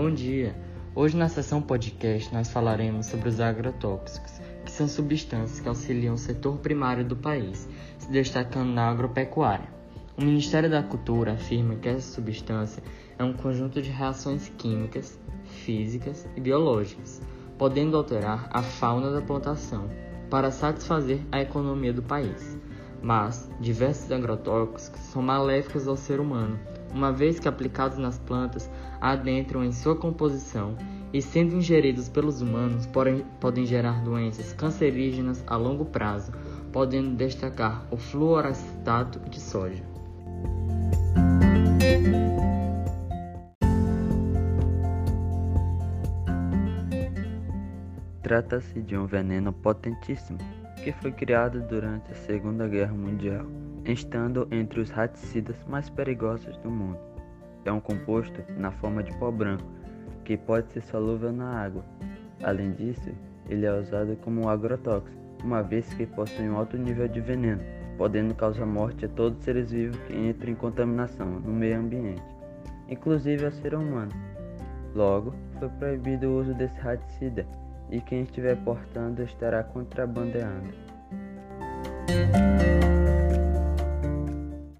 Bom dia! Hoje na sessão podcast nós falaremos sobre os agrotóxicos, que são substâncias que auxiliam o setor primário do país, se destacando na agropecuária. O Ministério da Cultura afirma que essa substância é um conjunto de reações químicas, físicas e biológicas, podendo alterar a fauna da plantação para satisfazer a economia do país. Mas diversos agrotóxicos são maléficos ao ser humano, uma vez que aplicados nas plantas adentram em sua composição e, sendo ingeridos pelos humanos, podem, podem gerar doenças cancerígenas a longo prazo, podendo destacar o fluoracetato de soja. Trata-se de um veneno potentíssimo que foi criado durante a Segunda Guerra Mundial, estando entre os raticidas mais perigosos do mundo. É um composto na forma de pó branco, que pode ser solúvel na água. Além disso, ele é usado como agrotóxico, uma vez que possui um alto nível de veneno, podendo causar morte a todos os seres vivos que entram em contaminação no meio ambiente, inclusive ao ser humano. Logo, foi proibido o uso desse raticida e quem estiver portando estará contrabandeando.